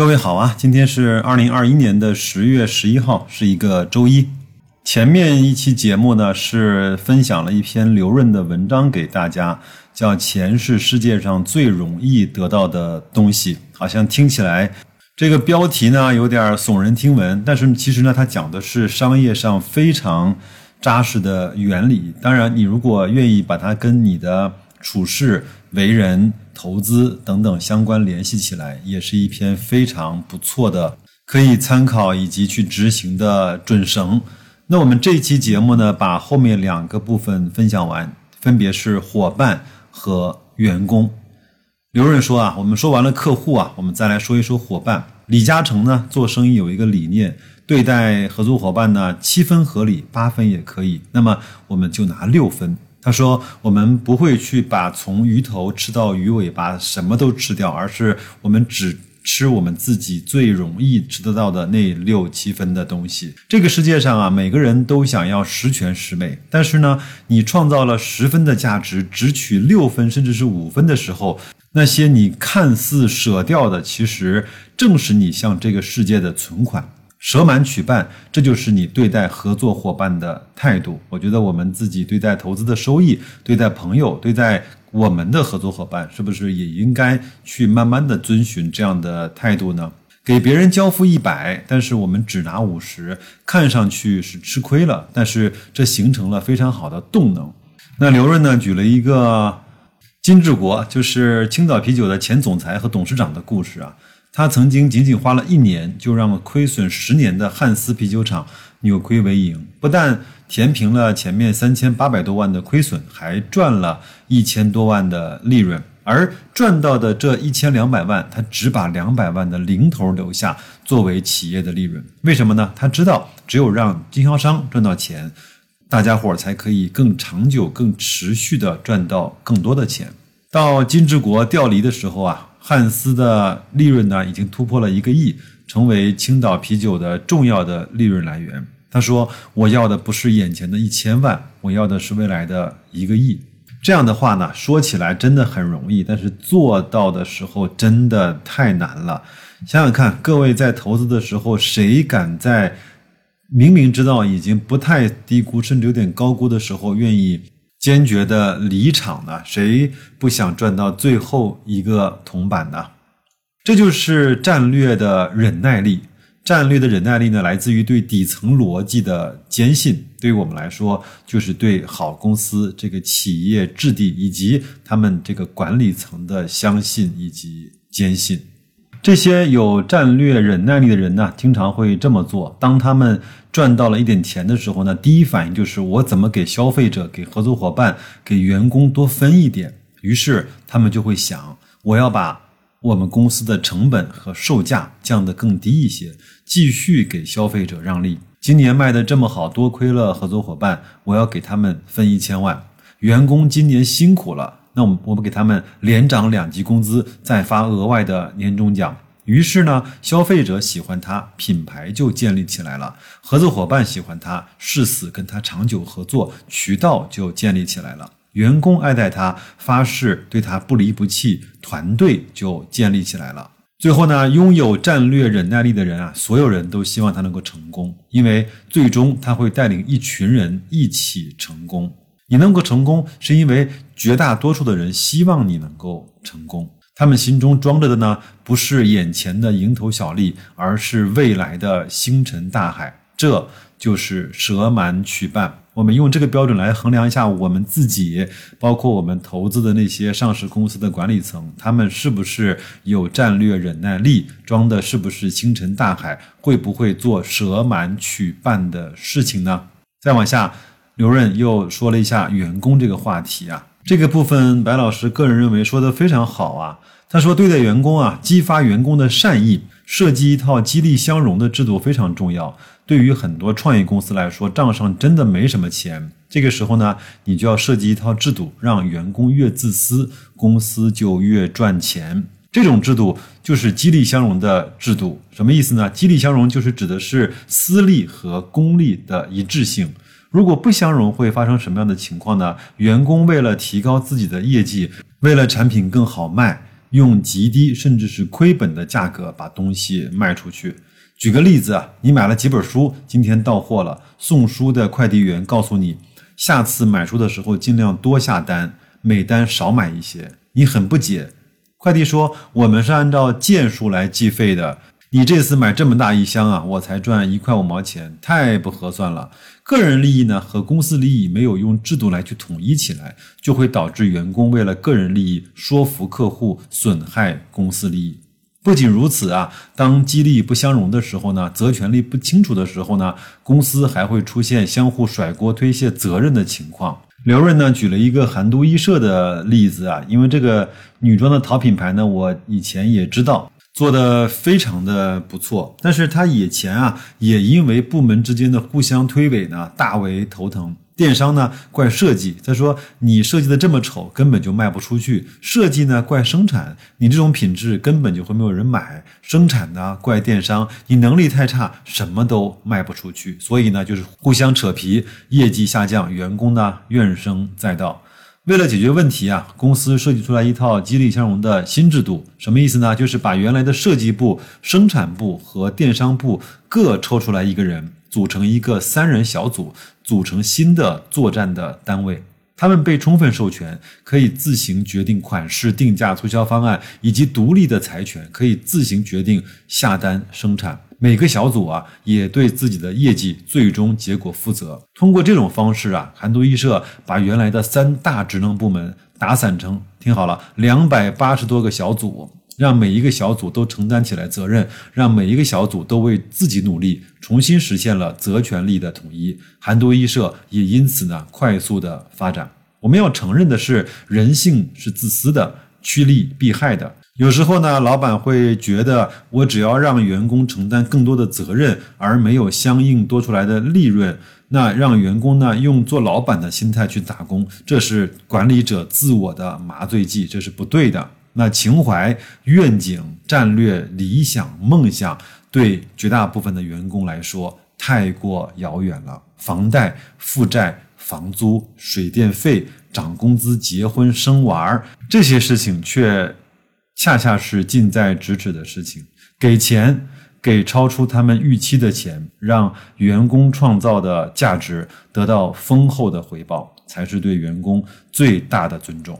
各位好啊，今天是二零二一年的十月十一号，是一个周一。前面一期节目呢是分享了一篇刘润的文章给大家，叫“钱是世界上最容易得到的东西”。好像听起来这个标题呢有点耸人听闻，但是其实呢，它讲的是商业上非常扎实的原理。当然，你如果愿意把它跟你的处事为人。投资等等相关联系起来，也是一篇非常不错的可以参考以及去执行的准绳。那我们这期节目呢，把后面两个部分分享完，分别是伙伴和员工。刘润说啊，我们说完了客户啊，我们再来说一说伙伴。李嘉诚呢，做生意有一个理念，对待合作伙伴呢，七分合理，八分也可以。那么我们就拿六分。他说：“我们不会去把从鱼头吃到鱼尾巴，什么都吃掉，而是我们只吃我们自己最容易吃得到的那六七分的东西。这个世界上啊，每个人都想要十全十美，但是呢，你创造了十分的价值，只取六分甚至是五分的时候，那些你看似舍掉的，其实正是你向这个世界的存款。”舍满取半，这就是你对待合作伙伴的态度。我觉得我们自己对待投资的收益、对待朋友、对待我们的合作伙伴，是不是也应该去慢慢的遵循这样的态度呢？给别人交付一百，但是我们只拿五十，看上去是吃亏了，但是这形成了非常好的动能。那刘润呢，举了一个金志国，就是青岛啤酒的前总裁和董事长的故事啊。他曾经仅仅花了一年，就让亏损十年的汉斯啤酒厂扭亏为盈，不但填平了前面三千八百多万的亏损，还赚了一千多万的利润。而赚到的这一千两百万，他只把两百万的零头留下作为企业的利润。为什么呢？他知道，只有让经销商赚到钱，大家伙儿才可以更长久、更持续的赚到更多的钱。到金之国调离的时候啊。汉斯的利润呢，已经突破了一个亿，成为青岛啤酒的重要的利润来源。他说：“我要的不是眼前的一千万，我要的是未来的一个亿。”这样的话呢，说起来真的很容易，但是做到的时候真的太难了。想想看，各位在投资的时候，谁敢在明明知道已经不太低估，甚至有点高估的时候，愿意？坚决的离场呢？谁不想赚到最后一个铜板呢？这就是战略的忍耐力。战略的忍耐力呢，来自于对底层逻辑的坚信。对于我们来说，就是对好公司、这个企业质地以及他们这个管理层的相信以及坚信。这些有战略忍耐力的人呢，经常会这么做。当他们赚到了一点钱的时候呢，第一反应就是我怎么给消费者、给合作伙伴、给员工多分一点。于是他们就会想，我要把我们公司的成本和售价降得更低一些，继续给消费者让利。今年卖的这么好，多亏了合作伙伴，我要给他们分一千万。员工今年辛苦了。那我们我们给他们连涨两级工资，再发额外的年终奖。于是呢，消费者喜欢他，品牌就建立起来了；合作伙伴喜欢他，誓死跟他长久合作，渠道就建立起来了；员工爱戴他，发誓对他不离不弃，团队就建立起来了。最后呢，拥有战略忍耐力的人啊，所有人都希望他能够成功，因为最终他会带领一群人一起成功。你能够成功，是因为绝大多数的人希望你能够成功。他们心中装着的呢，不是眼前的蝇头小利，而是未来的星辰大海。这就是舍满取半。我们用这个标准来衡量一下我们自己，包括我们投资的那些上市公司的管理层，他们是不是有战略忍耐力，装的是不是星辰大海，会不会做舍满取半的事情呢？再往下。刘润又说了一下员工这个话题啊，这个部分白老师个人认为说的非常好啊。他说，对待员工啊，激发员工的善意，设计一套激励相容的制度非常重要。对于很多创业公司来说，账上真的没什么钱，这个时候呢，你就要设计一套制度，让员工越自私，公司就越赚钱。这种制度就是激励相容的制度，什么意思呢？激励相容就是指的是私利和公利的一致性。如果不相容，会发生什么样的情况呢？员工为了提高自己的业绩，为了产品更好卖，用极低甚至是亏本的价格把东西卖出去。举个例子啊，你买了几本书，今天到货了，送书的快递员告诉你，下次买书的时候尽量多下单，每单少买一些。你很不解，快递说我们是按照件数来计费的。你这次买这么大一箱啊，我才赚一块五毛钱，太不合算了。个人利益呢和公司利益没有用制度来去统一起来，就会导致员工为了个人利益说服客户，损害公司利益。不仅如此啊，当激励不相容的时候呢，责权利不清楚的时候呢，公司还会出现相互甩锅、推卸责任的情况。刘润呢举了一个韩都衣舍的例子啊，因为这个女装的淘品牌呢，我以前也知道。做的非常的不错，但是他以前啊，也因为部门之间的互相推诿呢，大为头疼。电商呢怪设计，他说你设计的这么丑，根本就卖不出去；设计呢怪生产，你这种品质根本就会没有人买；生产呢怪电商，你能力太差，什么都卖不出去。所以呢，就是互相扯皮，业绩下降，员工呢怨声载道。为了解决问题啊，公司设计出来一套激励相容的新制度，什么意思呢？就是把原来的设计部、生产部和电商部各抽出来一个人，组成一个三人小组，组成新的作战的单位。他们被充分授权，可以自行决定款式、定价、促销方案，以及独立的财权，可以自行决定下单生产。每个小组啊，也对自己的业绩最终结果负责。通过这种方式啊，韩都衣舍把原来的三大职能部门打散成，听好了，两百八十多个小组，让每一个小组都承担起来责任，让每一个小组都为自己努力，重新实现了责权利的统一。韩都衣舍也因此呢，快速的发展。我们要承认的是，人性是自私的，趋利避害的。有时候呢，老板会觉得我只要让员工承担更多的责任，而没有相应多出来的利润，那让员工呢用做老板的心态去打工，这是管理者自我的麻醉剂，这是不对的。那情怀、愿景、战略、理想、梦想，对绝大部分的员工来说太过遥远了。房贷、负债、房租、水电费、涨工资、结婚、生娃儿这些事情却。恰恰是近在咫尺的事情，给钱，给超出他们预期的钱，让员工创造的价值得到丰厚的回报，才是对员工最大的尊重。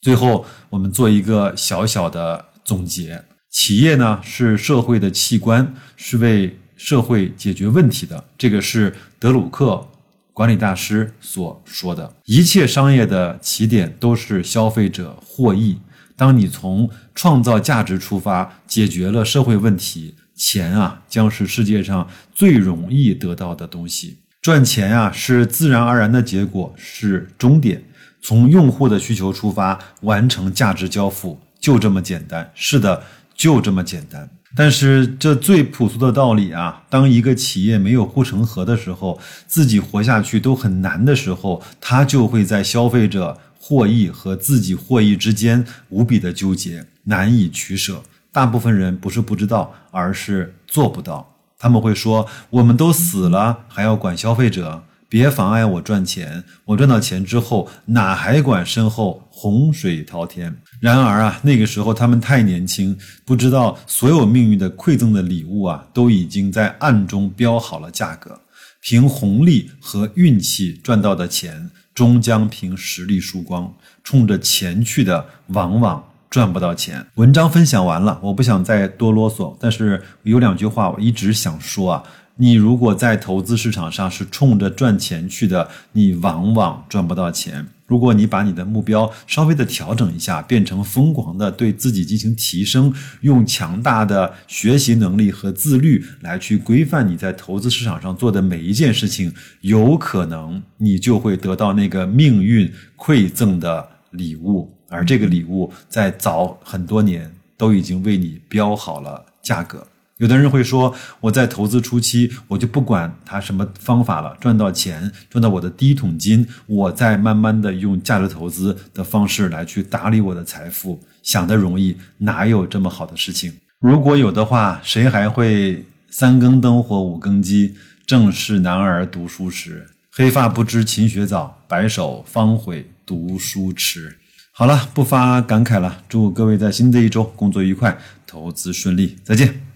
最后，我们做一个小小的总结：企业呢是社会的器官，是为社会解决问题的。这个是德鲁克管理大师所说的。一切商业的起点都是消费者获益。当你从创造价值出发，解决了社会问题，钱啊将是世界上最容易得到的东西。赚钱啊是自然而然的结果，是终点。从用户的需求出发，完成价值交付，就这么简单。是的，就这么简单。但是这最朴素的道理啊，当一个企业没有护城河的时候，自己活下去都很难的时候，它就会在消费者。获益和自己获益之间无比的纠结，难以取舍。大部分人不是不知道，而是做不到。他们会说：“我们都死了，还要管消费者？别妨碍我赚钱。我赚到钱之后，哪还管身后洪水滔天？”然而啊，那个时候他们太年轻，不知道所有命运的馈赠的礼物啊，都已经在暗中标好了价格。凭红利和运气赚到的钱。终将凭实力输光，冲着钱去的往往赚不到钱。文章分享完了，我不想再多啰嗦，但是有两句话我一直想说啊。你如果在投资市场上是冲着赚钱去的，你往往赚不到钱。如果你把你的目标稍微的调整一下，变成疯狂的对自己进行提升，用强大的学习能力和自律来去规范你在投资市场上做的每一件事情，有可能你就会得到那个命运馈赠的礼物，而这个礼物在早很多年都已经为你标好了价格。有的人会说，我在投资初期，我就不管他什么方法了，赚到钱，赚到我的第一桶金，我再慢慢的用价值投资的方式来去打理我的财富。想的容易，哪有这么好的事情？如果有的话，谁还会三更灯火五更鸡？正是男儿读书时，黑发不知勤学早，白首方悔读书迟。好了，不发感慨了，祝各位在新的一周工作愉快，投资顺利，再见。